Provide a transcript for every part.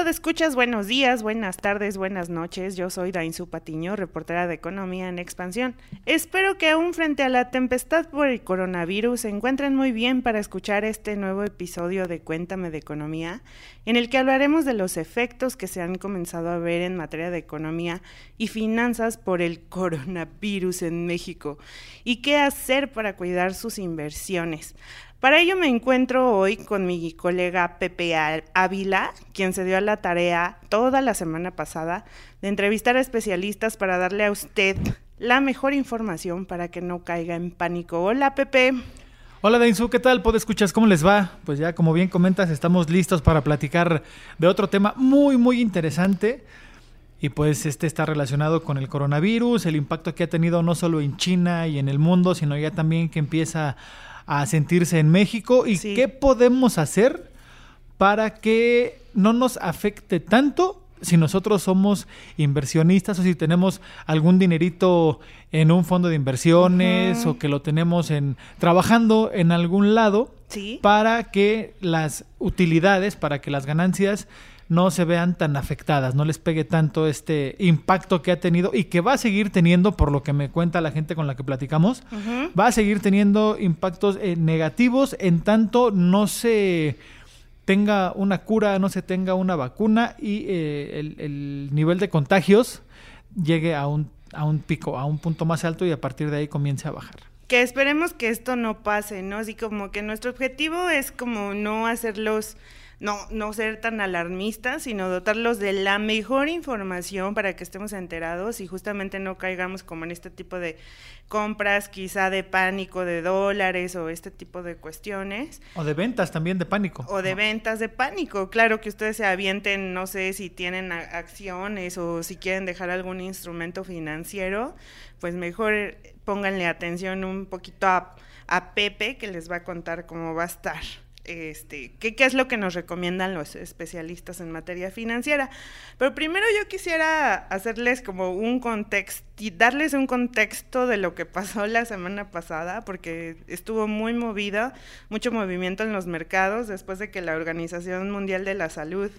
Hola, escuchas, buenos días, buenas tardes, buenas noches. Yo soy Dainzu Patiño, reportera de Economía en Expansión. Espero que aún frente a la tempestad por el coronavirus se encuentren muy bien para escuchar este nuevo episodio de Cuéntame de Economía, en el que hablaremos de los efectos que se han comenzado a ver en materia de economía y finanzas por el coronavirus en México y qué hacer para cuidar sus inversiones. Para ello me encuentro hoy con mi colega Pepe Ávila, quien se dio a la tarea toda la semana pasada de entrevistar a especialistas para darle a usted la mejor información para que no caiga en pánico. Hola Pepe. Hola Dainzu, ¿qué tal? escuchas? ¿Cómo les va? Pues ya como bien comentas, estamos listos para platicar de otro tema muy, muy interesante. Y pues este está relacionado con el coronavirus, el impacto que ha tenido no solo en China y en el mundo, sino ya también que empieza a sentirse en México y qué podemos hacer para que no nos afecte tanto si nosotros somos inversionistas o si tenemos algún dinerito en un fondo de inversiones o que lo tenemos en trabajando en algún lado para que las utilidades, para que las ganancias no se vean tan afectadas, no les pegue tanto este impacto que ha tenido y que va a seguir teniendo, por lo que me cuenta la gente con la que platicamos, va a seguir teniendo impactos eh, negativos en tanto no se tenga una cura, no se tenga una vacuna y eh, el, el, nivel de contagios llegue a un, a un pico, a un punto más alto y a partir de ahí comience a bajar que esperemos que esto no pase, ¿no? Así como que nuestro objetivo es como no hacerlos no, no ser tan alarmistas, sino dotarlos de la mejor información para que estemos enterados y justamente no caigamos como en este tipo de compras quizá de pánico de dólares o este tipo de cuestiones. O de ventas también de pánico. O de ventas de pánico. Claro que ustedes se avienten, no sé si tienen acciones o si quieren dejar algún instrumento financiero, pues mejor pónganle atención un poquito a, a Pepe que les va a contar cómo va a estar este, qué, es lo que nos recomiendan los especialistas en materia financiera. Pero primero yo quisiera hacerles como un contexto, darles un contexto de lo que pasó la semana pasada, porque estuvo muy movida, mucho movimiento en los mercados después de que la Organización Mundial de la Salud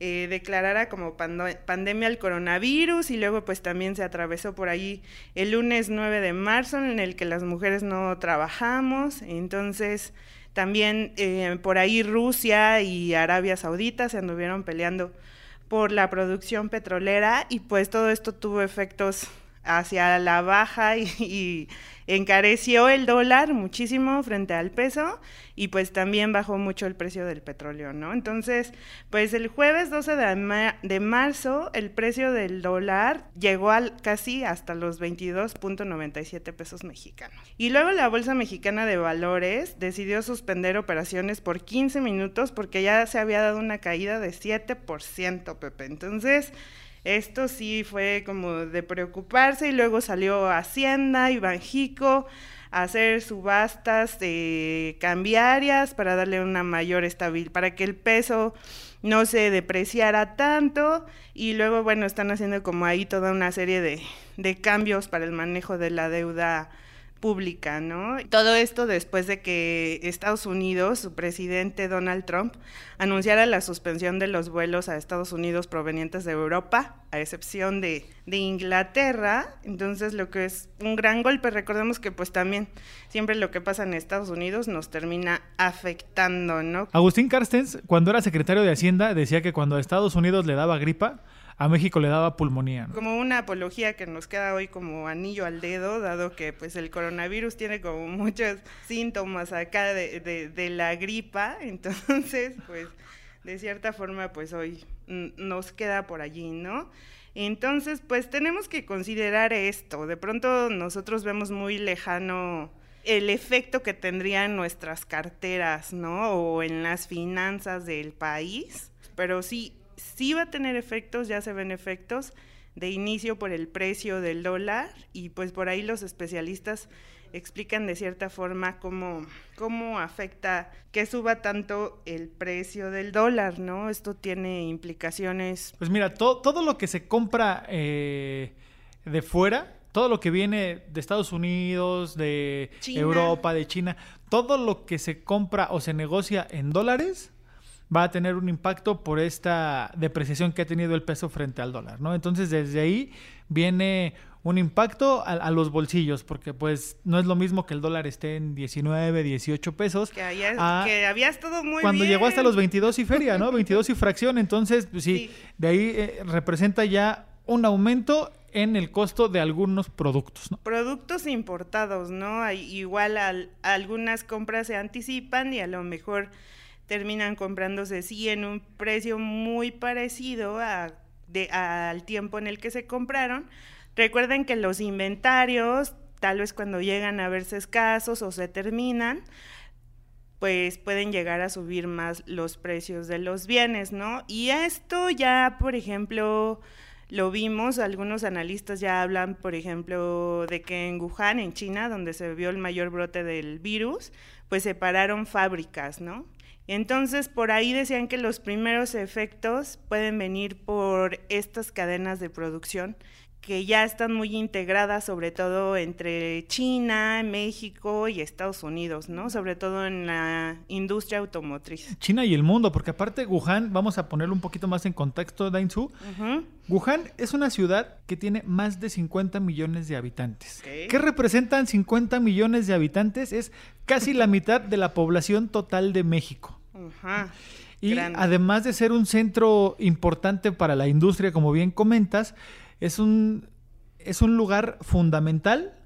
eh, declarara como pandemia el coronavirus y luego pues también se atravesó por ahí el lunes 9 de marzo en el que las mujeres no trabajamos, entonces también eh, por ahí Rusia y Arabia Saudita se anduvieron peleando por la producción petrolera y pues todo esto tuvo efectos hacia la baja y, encareció el dólar muchísimo frente al peso y pues también bajó mucho el precio del petróleo, ¿no? Entonces, pues el jueves 12 de, de marzo el precio del dólar llegó al, casi hasta los 22.97 pesos mexicanos. Y luego la Bolsa Mexicana de Valores decidió suspender operaciones por 15 minutos porque ya se había dado una caída de 7%, Pepe. Entonces, esto sí fue como de preocuparse y luego salió Hacienda y Banjico hacer subastas de cambiarias para darle una mayor estabilidad, para que el peso no se depreciara tanto. Y luego, bueno, están haciendo como ahí toda una serie de, de cambios para el manejo de la deuda pública, ¿no? Todo esto después de que Estados Unidos, su presidente Donald Trump, anunciara la suspensión de los vuelos a Estados Unidos provenientes de Europa, a excepción de, Inglaterra. Entonces, lo que es un gran golpe, recordemos que pues también siempre lo que pasa en Estados Unidos nos termina afectando, ¿no? Agustín Carstens, cuando era secretario de Hacienda, decía que cuando a Estados Unidos le daba gripa, a México le daba pulmonía. Como una apología que nos queda hoy como anillo al dedo, dado que pues el coronavirus tiene como muchos síntomas acá de, de, la gripa, entonces pues de cierta forma pues hoy nos queda por allí, ¿no? Entonces pues tenemos que considerar esto, de pronto nosotros vemos muy lejano el efecto que tendría en nuestras carteras, ¿no? O en las finanzas del país, pero sí sí va a tener efectos, ya se ven efectos de inicio por el precio del dólar y pues por ahí los especialistas explican de cierta forma cómo, cómo afecta que suba tanto el precio del dólar, ¿no? Esto tiene implicaciones. Pues mira, todo lo que se compra eh, de fuera todo lo que viene de Estados Unidos, de Europa, de China, todo lo que se compra o se negocia en dólares va a tener un impacto por esta depreciación que ha tenido el peso frente al dólar, ¿no? Entonces desde ahí viene un impacto a, los bolsillos, porque pues no es lo mismo que el dólar esté en 19, 18 pesos. Que, había, estado muy Cuando llegó hasta los 22 y feria, ¿no? 22 y fracción, entonces pues sí, de ahí eh, representa ya un aumento en el costo de algunos productos. ¿no? Productos importados, ¿no? Igual algunas compras se anticipan y a lo mejor terminan comprándose sí en un precio muy parecido a, al tiempo en el que se compraron. Recuerden que los inventarios, tal vez cuando llegan a verse escasos o se terminan, pues pueden llegar a subir más los precios de los bienes, ¿no? Y esto ya, por ejemplo, lo vimos, algunos analistas ya hablan, por ejemplo, de que en Wuhan, en China, donde se vio el mayor brote del virus, pues separaron fábricas, ¿no? Entonces, por ahí decían que los primeros efectos pueden venir por estas cadenas de producción que ya están muy integradas, sobre todo entre China, México y Estados Unidos, ¿no? Sobre todo en la industria automotriz. China y el mundo, porque aparte Wuhan, vamos a ponerlo un poquito más en contexto, Dainzu. Wuhan es una ciudad que tiene más de 50 millones de habitantes. ¿Qué representan 50 millones de habitantes? Es casi la mitad de la población total de México. Y además de ser un centro importante para la industria, como bien comentas, es un, es un lugar fundamental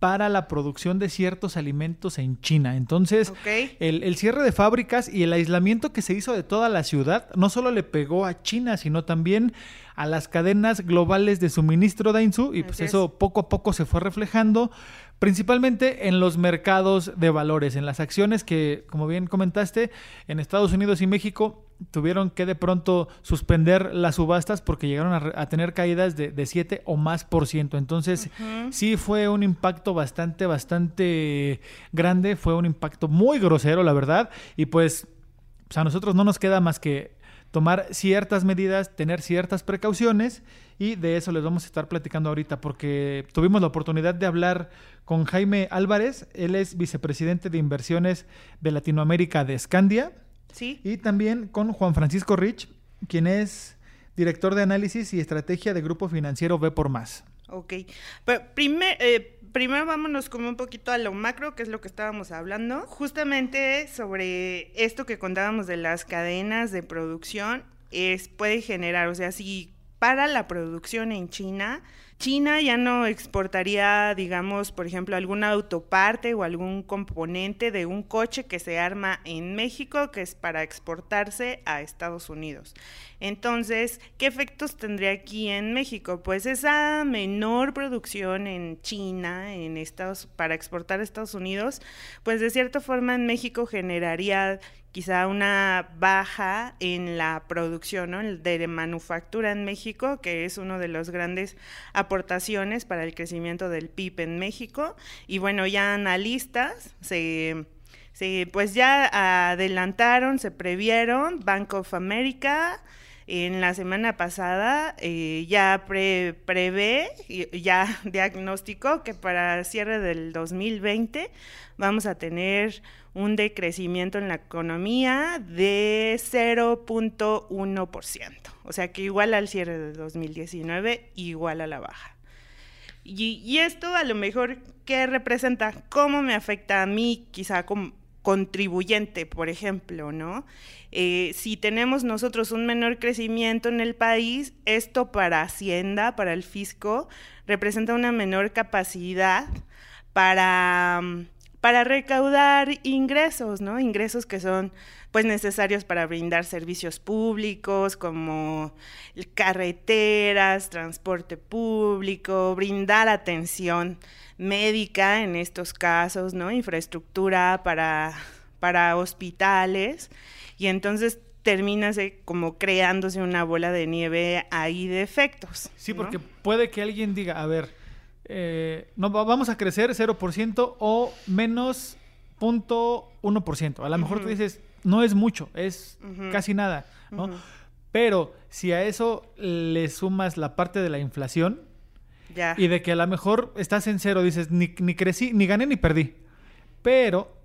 para la producción de ciertos alimentos en China. Entonces, el, cierre de fábricas y el aislamiento que se hizo de toda la ciudad no solo le pegó a China, sino también a las cadenas globales de suministro de Insu y pues eso poco a poco se fue reflejando principalmente en los mercados de valores, en las acciones que, como bien comentaste, en Estados Unidos y México tuvieron que de pronto suspender las subastas porque llegaron a, tener caídas de, de, 7 o más por ciento. Entonces, sí fue un impacto bastante, bastante grande, fue un impacto muy grosero, la verdad, y pues, pues a nosotros no nos queda más que tomar ciertas medidas, tener ciertas precauciones y de eso les vamos a estar platicando ahorita porque tuvimos la oportunidad de hablar con Jaime Álvarez, él es vicepresidente de inversiones de Latinoamérica de Scandia. Sí. Y también con Juan Francisco Rich, quien es director de análisis y estrategia de Grupo Financiero B por Más. Ok. Pero primer, eh, primero vámonos como un poquito a lo macro, que es lo que estábamos hablando. Justamente sobre esto que contábamos de las cadenas de producción, es, puede generar, o sea, si para la producción en China, China ya no exportaría, digamos, por ejemplo, alguna autoparte o algún componente de un coche que se arma en México, que es para exportarse a Estados Unidos. Entonces, ¿qué efectos tendría aquí en México? Pues esa menor producción en China, en Estados, para exportar a Estados Unidos, pues de cierta forma en México generaría quizá una baja en la producción ¿no? de manufactura en México, que es uno de los grandes aportaciones para el crecimiento del PIB en México. Y bueno, ya analistas se, pues ya adelantaron, se previeron, Bank of America en la semana pasada eh, ya prevé, ya diagnosticó que para cierre del 2020 vamos a tener un decrecimiento en la economía de 0.1%. O sea que igual al cierre de 2019, igual a la baja. Y, esto a lo mejor, ¿qué representa? ¿Cómo me afecta a mí, quizá como contribuyente, por ejemplo, ¿no? Eh, si tenemos nosotros un menor crecimiento en el país, esto para Hacienda, para el fisco, representa una menor capacidad para, para recaudar ingresos, ¿no? Ingresos que son pues necesarios para brindar servicios públicos como carreteras, transporte público, brindar atención médica en estos casos, ¿no? Infraestructura para, para hospitales. Y entonces termina como creándose una bola de nieve ahí de efectos. Sí, porque puede que alguien diga, a ver, eh, no, vamos a crecer 0% o menos 0.1%. A lo mejor tú dices, no es mucho, es casi nada, ¿no? Pero si a eso le sumas la parte de la inflación, Ya. Y de que a lo mejor estás en cero, dices, ni, ni crecí, ni gané ni perdí. Pero,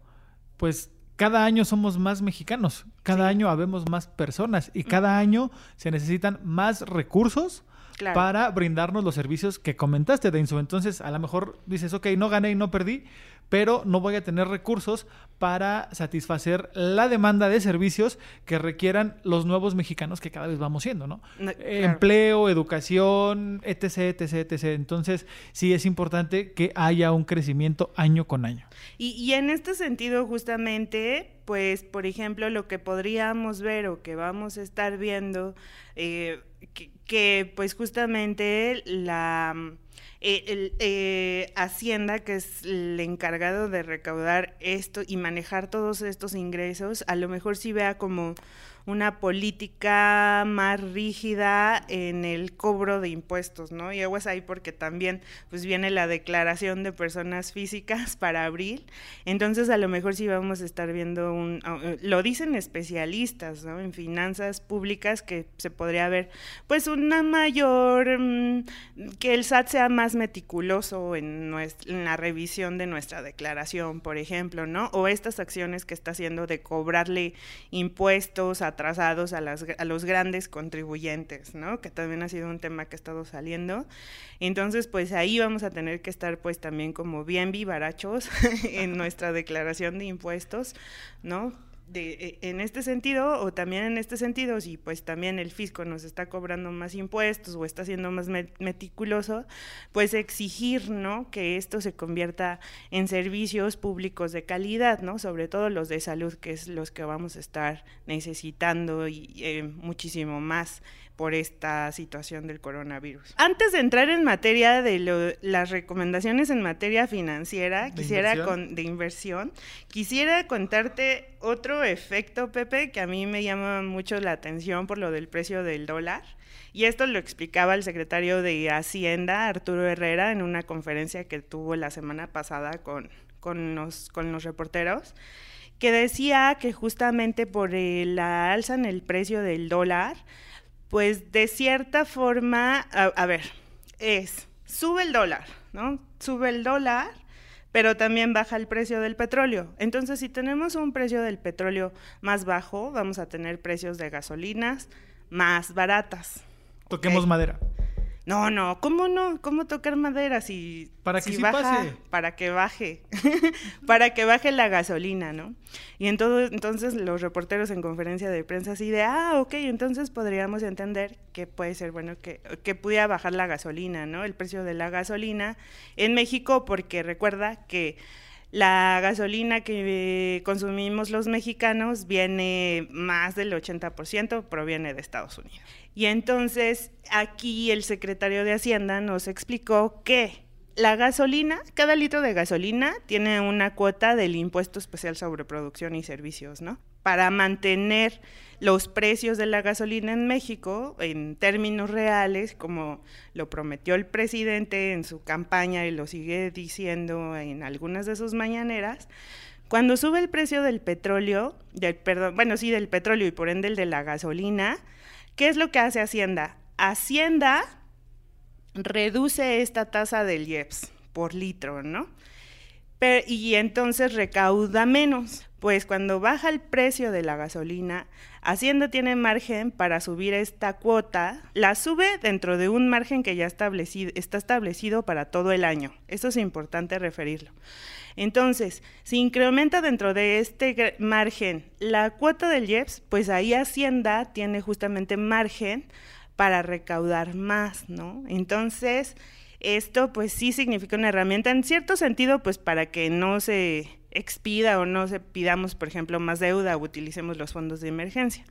pues cada año somos más mexicanos, cada año habemos más personas y cada año se necesitan más recursos Claro. para brindarnos los servicios que comentaste, Deinsu. Entonces, a lo mejor dices, ok, no gané y no perdí, pero no voy a tener recursos para satisfacer la demanda de servicios que requieran los nuevos mexicanos que cada vez vamos siendo, ¿no? No, Eh, claro. Empleo, educación, etc, etc, etc. Entonces, sí es importante que haya un crecimiento año con año. Y, y en este sentido, justamente, pues, por ejemplo, lo que podríamos ver o que vamos a estar viendo, eh, que, que, pues justamente la mm, eh, el, eh, Hacienda, que es el encargado de recaudar esto y manejar todos estos ingresos, a lo mejor sí vea como una política más rígida en el cobro de impuestos, ¿no? Y aguas ahí porque también pues viene la declaración de personas físicas para abril, entonces a lo mejor sí vamos a estar viendo un, uh, lo dicen especialistas, ¿no? En finanzas públicas que se podría ver pues una mayor, mm, que el SAT sea más meticuloso en, nuestra, en la revisión de nuestra declaración, por ejemplo, ¿no? O estas acciones que está haciendo de cobrarle impuestos atrasados a, las, a los grandes contribuyentes, ¿no? Que también ha sido un tema que ha estado saliendo. Entonces, pues ahí vamos a tener que estar pues también como bien vivarachos en nuestra declaración de impuestos, ¿no? De, eh, en este sentido o también en este sentido, si pues también el fisco nos está cobrando más impuestos o está siendo más met meticuloso, pues exigir, ¿no? Que esto se convierta en servicios públicos de calidad, ¿no? Sobre todo los de salud, que es los que vamos a estar necesitando y eh, muchísimo más por esta situación del coronavirus. Antes de entrar en materia de lo, las recomendaciones en materia financiera, ¿De quisiera inversión? con de inversión, quisiera contarte otro efecto, Pepe, que a mí me llama mucho la atención por lo del precio del dólar. Y esto lo explicaba el secretario de Hacienda, Arturo Herrera, en una conferencia que tuvo la semana pasada con, con, los, con los reporteros, que decía que justamente por la alza en el precio del dólar, pues de cierta forma, a, a ver, es, sube el dólar, ¿no? Sube el dólar, pero también baja el precio del petróleo. Entonces, si tenemos un precio del petróleo más bajo, vamos a tener precios de gasolinas más baratas. Toquemos madera. No, no, ¿cómo no? ¿Cómo tocar madera si Para que si sí baja? pase. Para que baje, para que baje la gasolina, ¿no? Y en todo- entonces los reporteros en conferencia de prensa así de, ah, ok, entonces podríamos entender que puede ser bueno que, que pudiera bajar la gasolina, ¿no? El precio de la gasolina en México, porque recuerda que la gasolina que consumimos los mexicanos viene más del 80% proviene de Estados Unidos. Y entonces aquí el secretario de Hacienda nos explicó que la gasolina, cada litro de gasolina tiene una cuota del impuesto especial sobre producción y servicios, ¿no? Para mantener los precios de la gasolina en México en términos reales, como lo prometió el presidente en su campaña y lo sigue diciendo en algunas de sus mañaneras, cuando sube el precio del petróleo, del, perdón, bueno, sí, del petróleo y por ende el de la gasolina, ¿qué es lo que hace Hacienda? Hacienda reduce esta tasa del IEPS por litro, ¿no? Y entonces recauda menos. Pues cuando baja el precio de la gasolina, Hacienda tiene margen para subir esta cuota, la sube dentro de un margen que ya establecido, está establecido para todo el año. Eso es importante referirlo. Entonces, si incrementa dentro de este margen la cuota del IEPS, pues ahí Hacienda tiene justamente margen para recaudar más, ¿no? Entonces, esto pues sí significa una herramienta en cierto sentido, pues para que no se expida o no se pidamos, por ejemplo, más deuda o utilicemos los fondos de emergencia.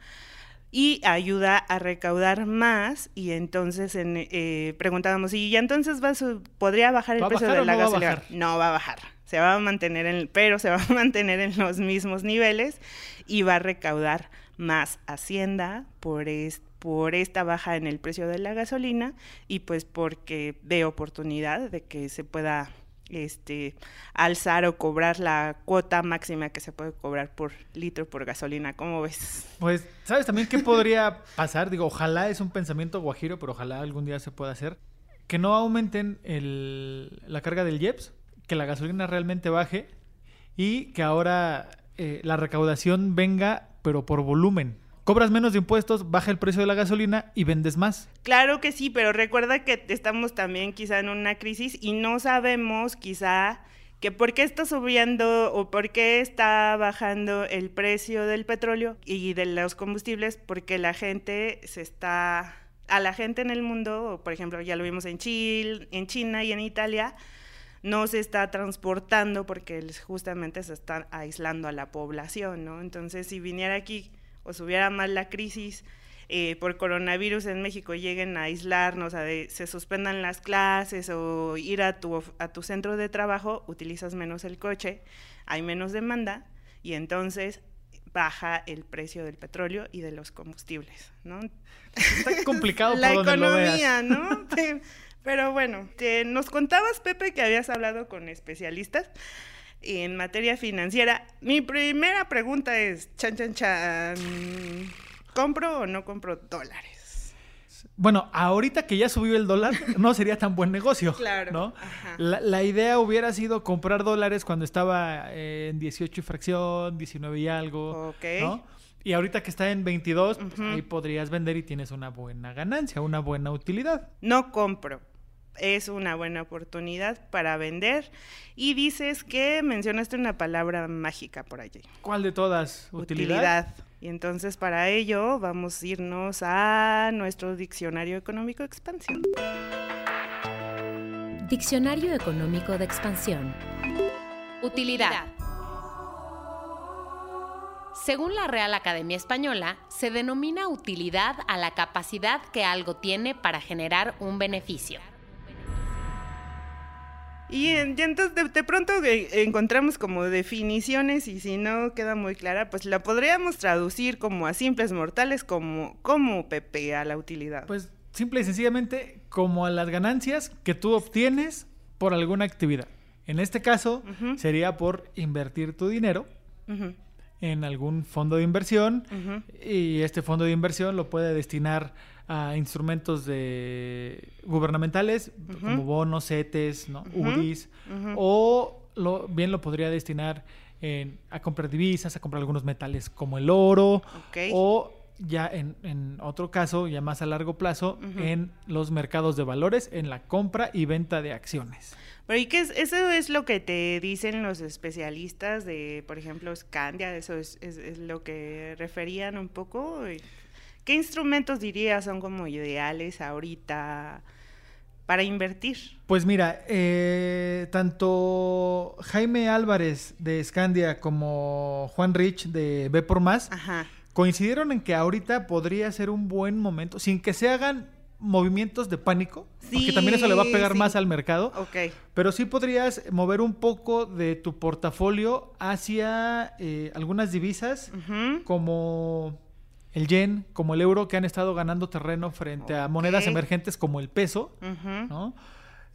Y ayuda a recaudar más y entonces en, eh, preguntábamos, ¿y ya entonces va su- podría bajar el ¿Va precio bajar de la no va gasolina? bajar? No va a bajar, se va a mantener en, pero se va a mantener en los mismos niveles y va a recaudar más hacienda por es- por esta baja en el precio de la gasolina y pues porque ve oportunidad de que se pueda este alzar o cobrar la cuota máxima que se puede cobrar por litro por gasolina. ¿Cómo ves? Pues, ¿sabes también qué podría pasar? Digo, ojalá es un pensamiento guajiro, pero ojalá algún día se pueda hacer. que no aumenten el, la carga del IEPS, que la gasolina realmente baje y que ahora eh, la recaudación venga, pero por volumen. Cobras menos de impuestos, baja el precio de la gasolina y vendes más. Claro que sí, pero recuerda que estamos también quizá en una crisis y no sabemos quizá que por qué está subiendo o por qué está bajando el precio del petróleo y de los combustibles, porque la gente se está, a la gente en el mundo, por ejemplo, ya lo vimos en Chile, en China y en Italia, no se está transportando porque justamente se están aislando a la población, ¿no? Entonces, si viniera aquí o subiera más la crisis eh, por coronavirus en México, lleguen a aislarnos, a se suspendan las clases o ir a tu, a tu centro de trabajo, utilizas menos el coche, hay menos demanda y entonces baja el precio del petróleo y de los combustibles, ¿no? Está complicado la por economía, ¿no? Pero bueno, nos contabas, Pepe, que habías hablado con especialistas en materia financiera. Mi primera pregunta es, chan, chan, chan, ¿compro o no compro dólares? Bueno, ahorita que ya subió el dólar, no sería tan buen negocio. Claro. ¿no? La, idea hubiera sido comprar dólares cuando estaba en 18 y fracción, 19 y algo. Ok. ¿no? Y ahorita que está en 22, pues ahí podrías vender y tienes una buena ganancia, una buena utilidad. No compro es una buena oportunidad para vender. Y dices que mencionaste una palabra mágica por allí. ¿Cuál de todas? Utilidad. Y entonces para ello vamos a irnos a nuestro diccionario económico de expansión. Diccionario económico de expansión. Utilidad. Según la Real Academia Española, se denomina utilidad a la capacidad que algo tiene para generar un beneficio. Y, entonces de, pronto encontramos como definiciones y si no queda muy clara, pues la podríamos traducir como a simples mortales, como, como Pepe, a la utilidad. Pues simple y sencillamente como a las ganancias que tú obtienes por alguna actividad. En este caso sería por invertir tu dinero en algún fondo de inversión y este fondo de inversión lo puede destinar a instrumentos de gubernamentales como bonos, CETES, ¿no? UDIs, o lo, bien lo podría destinar a comprar divisas, a comprar algunos metales como el oro, o ya en, otro caso, ya más a largo plazo, en los mercados de valores, en la compra y venta de acciones. Pero ¿y qué es? Eso es lo que te dicen los especialistas de, por ejemplo, Scandia, eso es, es lo que referían un poco. ¿Qué instrumentos dirías son como ideales ahorita para invertir? Pues mira, eh, tanto Jaime Álvarez de Scandia como Juan Rich de B por Más coincidieron en que ahorita podría ser un buen momento, sin que se hagan movimientos de pánico, porque también eso le va a pegar más al mercado. Pero sí podrías mover un poco de tu portafolio hacia eh, algunas divisas como el yen como el euro que han estado ganando terreno frente a monedas emergentes como el peso, ¿no?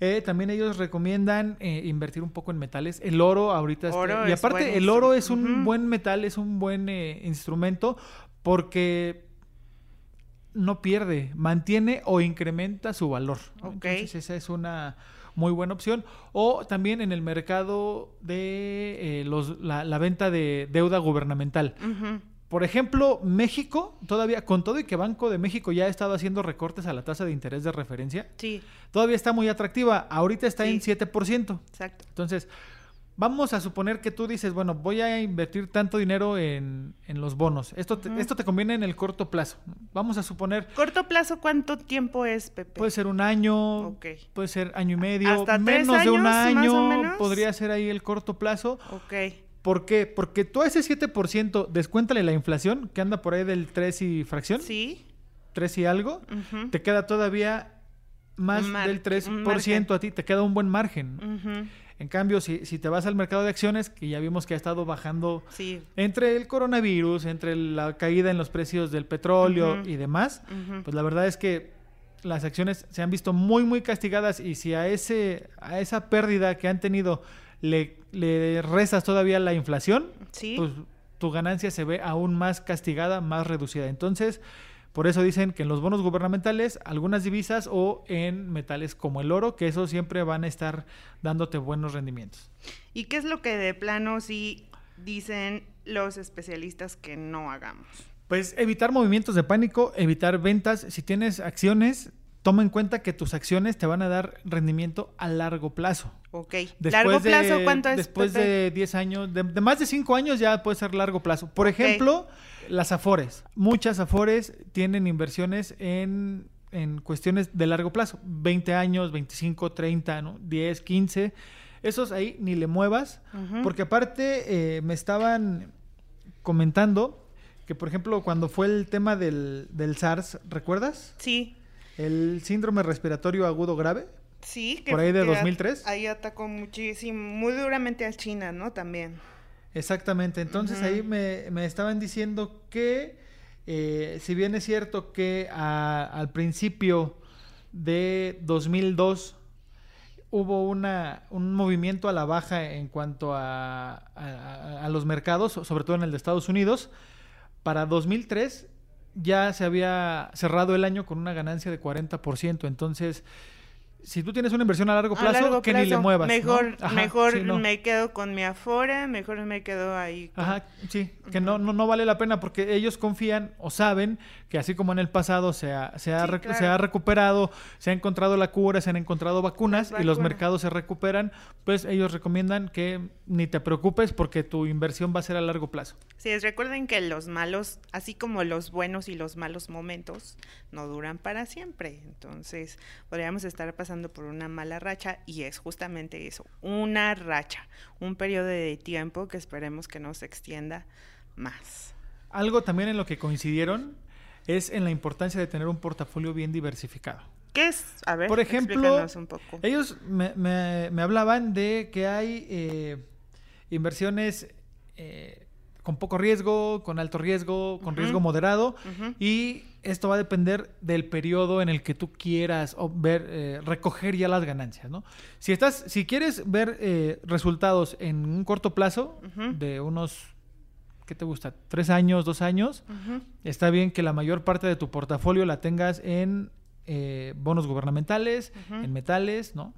Eh, también ellos recomiendan eh, invertir un poco en metales. El oro ahorita está... Y aparte, el oro es un buen metal, es un buen instrumento porque no pierde, mantiene o incrementa su valor. Entonces esa es una muy buena opción. O también en el mercado de los, la, venta de deuda gubernamental. Por ejemplo, México, todavía, con todo y que Banco de México ya ha estado haciendo recortes a la tasa de interés de referencia, sí. todavía está muy atractiva. Ahorita está en 7%. Exacto. Entonces, vamos a suponer que tú dices, bueno, voy a invertir tanto dinero en, los bonos. Esto te, esto te conviene en el corto plazo. Vamos a suponer... ¿Corto plazo cuánto tiempo es, Pepe? Puede ser un año, puede ser año y medio, ¿Hasta menos de un año, podría ser ahí el corto plazo. Ok. ¿Por qué? Porque tú a ese 7% descuéntale la inflación, que anda por ahí del 3 y fracción. Sí. 3 y algo. Te queda todavía más del 3% a ti, te queda un buen margen. En cambio, si, si, te vas al mercado de acciones, que ya vimos que ha estado bajando entre el coronavirus, entre la caída en los precios del petróleo y demás, pues la verdad es que las acciones se han visto muy, muy castigadas y si a, ese, a esa pérdida que han tenido le, le rezas todavía la inflación, pues tu ganancia se ve aún más castigada, más reducida. Entonces, Por eso dicen que en los bonos gubernamentales, algunas divisas o en metales como el oro, que eso siempre van a estar dándote buenos rendimientos. ¿Y qué es lo que de plano sí dicen los especialistas que no hagamos? Pues evitar movimientos de pánico, evitar ventas. Si tienes acciones, toma en cuenta que tus acciones te van a dar rendimiento a largo plazo. Ok. ¿Largo plazo cuánto es? Después de 10 años, de, más de 5 años ya puede ser largo plazo. Por ejemplo, las Afores. Muchas Afores tienen inversiones en, cuestiones de largo plazo. 20 años, 25, 30, ¿no? 10, 15. Esos ahí ni le muevas. Porque aparte eh, me estaban comentando que, por ejemplo, cuando fue el tema del, del SARS, ¿recuerdas? Sí. El síndrome respiratorio agudo grave. Sí, que por ahí de 2003. Ahí atacó muchísimo, muy duramente a China, ¿no? También. Exactamente. Entonces ahí me, me, estaban diciendo que, eh, si bien es cierto que al principio de 2002 hubo una, un movimiento a la baja en cuanto a, a, a los mercados, sobre todo en el de Estados Unidos, para 2003 ya se había cerrado el año con una ganancia de 40%. Entonces, si tú tienes una inversión a largo plazo, que ni le muevas. Mejor, mejor me quedo con mi Afore, mejor me quedo ahí. Ajá, sí, que no, no, no, vale la pena porque ellos confían o saben que así como en el pasado se ha, se ha, se ha recuperado, se ha encontrado la cura, se han encontrado vacunas y los mercados se recuperan, pues ellos recomiendan que ni te preocupes porque tu inversión va a ser a largo plazo. Sí, recuerden que los malos, así como los buenos y los malos momentos, no duran para siempre. Entonces, podríamos estar pasando por una mala racha y es justamente eso, una racha, un periodo de tiempo que esperemos que no se extienda más. Algo también en lo que coincidieron es en la importancia de tener un portafolio bien diversificado. ¿Qué es? A ver, por ejemplo, un poco. ellos me, me, hablaban de que hay eh, inversiones eh, con poco riesgo, con alto riesgo, con riesgo moderado y esto va a depender del periodo en el que tú quieras ver, eh, recoger ya las ganancias, ¿no? Si estás, si quieres ver eh, resultados en un corto plazo de unos, ¿qué te gusta? Tres años, dos años, está bien que la mayor parte de tu portafolio la tengas en eh, bonos gubernamentales, en metales, ¿no?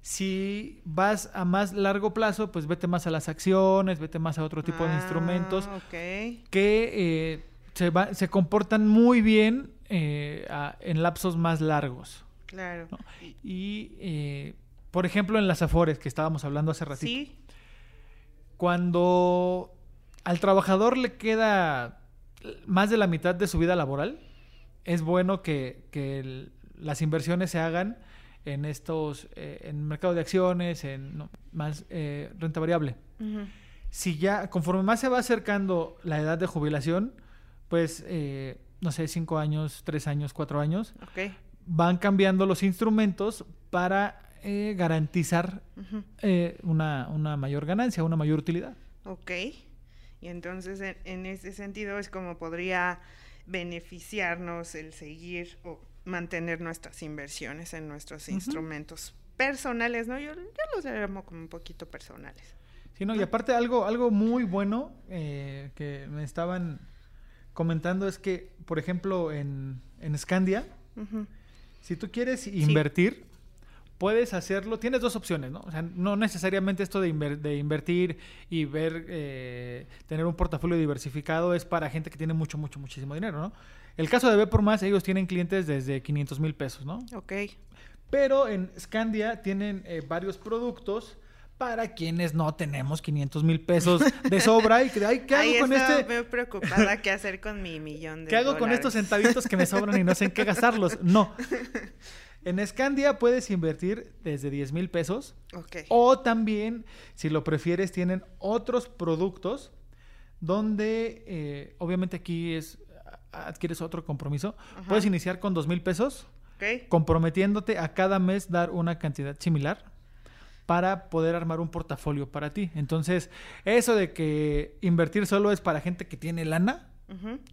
Si vas a más largo plazo, pues vete más a las acciones, vete más a otro tipo de instrumentos ah, que se, comportan muy bien eh, en lapsos más largos. Claro. Y, eh, por ejemplo, en las Afores, que estábamos hablando hace ratito. Sí. Cuando al trabajador le queda más de la mitad de su vida laboral, es bueno que, las inversiones se hagan en estos, eh, en mercado de acciones, en más renta variable. Si ya, conforme más se va acercando la edad de jubilación, pues, eh, no sé, cinco años, tres años, cuatro años, van cambiando los instrumentos para eh, garantizar eh, una, una, mayor ganancia, una mayor utilidad. Ok. Y entonces, en, ese sentido, es como podría beneficiarnos el seguir o mantener nuestras inversiones en nuestros instrumentos personales, ¿no? Yo, yo los llamo como un poquito personales. Sí, no, y aparte algo, algo muy bueno que me estaban comentando es que, por ejemplo, en, en Scandia, si tú quieres invertir, puedes hacerlo. Tienes dos opciones, ¿no? O sea, no necesariamente esto de, de invertir y ver, eh, tener un portafolio diversificado es para gente que tiene mucho, mucho, muchísimo dinero, ¿no? El caso de B por más, ellos tienen clientes desde 500 mil pesos, ¿no? Ok. Pero en Scandia tienen eh, varios productos para quienes no tenemos 500 mil pesos de sobra y que, ay, ¿qué hago con este? Estoy preocupada qué hacer con mi millón de ¿Qué hago con estos centavitos que me sobran y no sé en qué gastarlos? No. En Scandia puedes invertir desde 10 mil pesos. Okay. O también, si lo prefieres, tienen otros productos donde, eh, obviamente aquí es, adquieres otro compromiso. Puedes iniciar con 2 mil pesos, okay. comprometiéndote a cada mes dar una cantidad similar para poder armar un portafolio para ti. Entonces, eso de que invertir solo es para gente que tiene lana,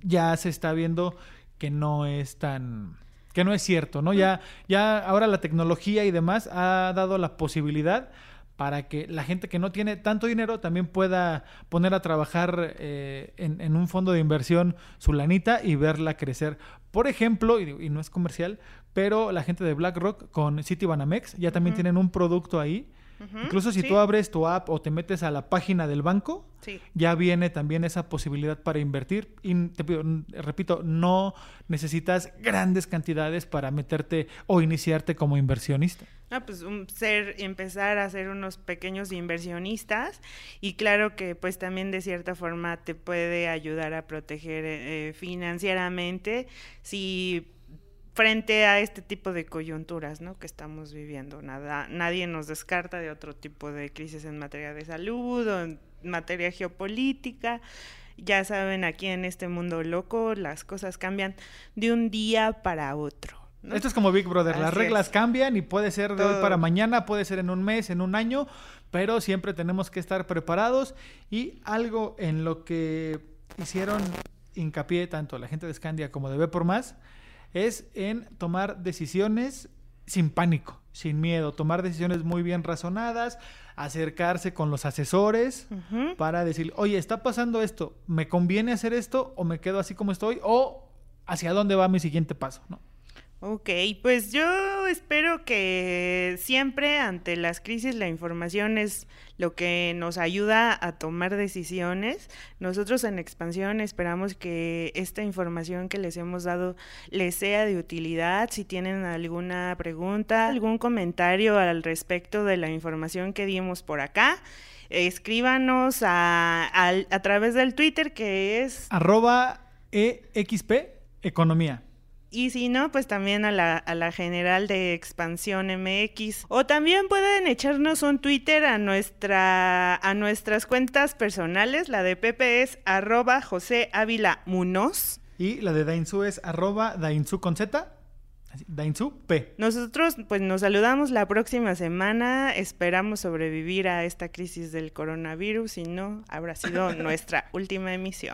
ya se está viendo que no es tan que no es cierto, ¿no? Ya ya ahora la tecnología y demás ha dado la posibilidad para que la gente que no tiene tanto dinero también pueda poner a trabajar eh, en, un fondo de inversión su lanita y verla crecer. Por ejemplo, y, no es comercial, pero la gente de BlackRock con Citibanamex ya también tienen un producto ahí Incluso si tú abres tu app o te metes a la página del banco, ya viene también esa posibilidad para invertir. Y te pido, repito, no necesitas grandes cantidades para meterte o iniciarte como inversionista. Ah, pues ser, empezar a ser unos pequeños inversionistas y claro que pues también de cierta forma te puede ayudar a proteger eh, financieramente si frente a este tipo de coyunturas ¿no? que estamos viviendo. Nada, nadie nos descarta de otro tipo de crisis en materia de salud o en materia geopolítica. Ya saben, aquí en este mundo loco las cosas cambian de un día para otro. Esto es como Big Brother, las reglas cambian y puede ser de hoy para mañana, puede ser en un mes, en un año, pero siempre tenemos que estar preparados y algo en lo que hicieron hincapié tanto la gente de Scandia como de B por Más es en tomar decisiones sin pánico, sin miedo, tomar decisiones muy bien razonadas, acercarse con los asesores para decir, oye, está pasando esto, ¿me conviene hacer esto o me quedo así como estoy o hacia dónde va mi siguiente paso? ¿no? Ok, pues yo espero que siempre ante las crisis la información es lo que nos ayuda a tomar decisiones. Nosotros en expansión esperamos que esta información que les hemos dado les sea de utilidad. Si tienen alguna pregunta, algún comentario al respecto de la información que dimos por acá, escríbanos a, a través del Twitter que es arroba EXP Economía. Y si no, pues también a la, a la general de Expansión MX. O también pueden echarnos un Twitter a, nuestra, a nuestras cuentas personales. La de Pepe es arroba José Ávila Munoz. Y la de Dainzu es arroba Dainzu con Z. Dainzu P. Nosotros pues nos saludamos la próxima semana. Esperamos sobrevivir a esta crisis del coronavirus. Si no, habrá sido nuestra última emisión.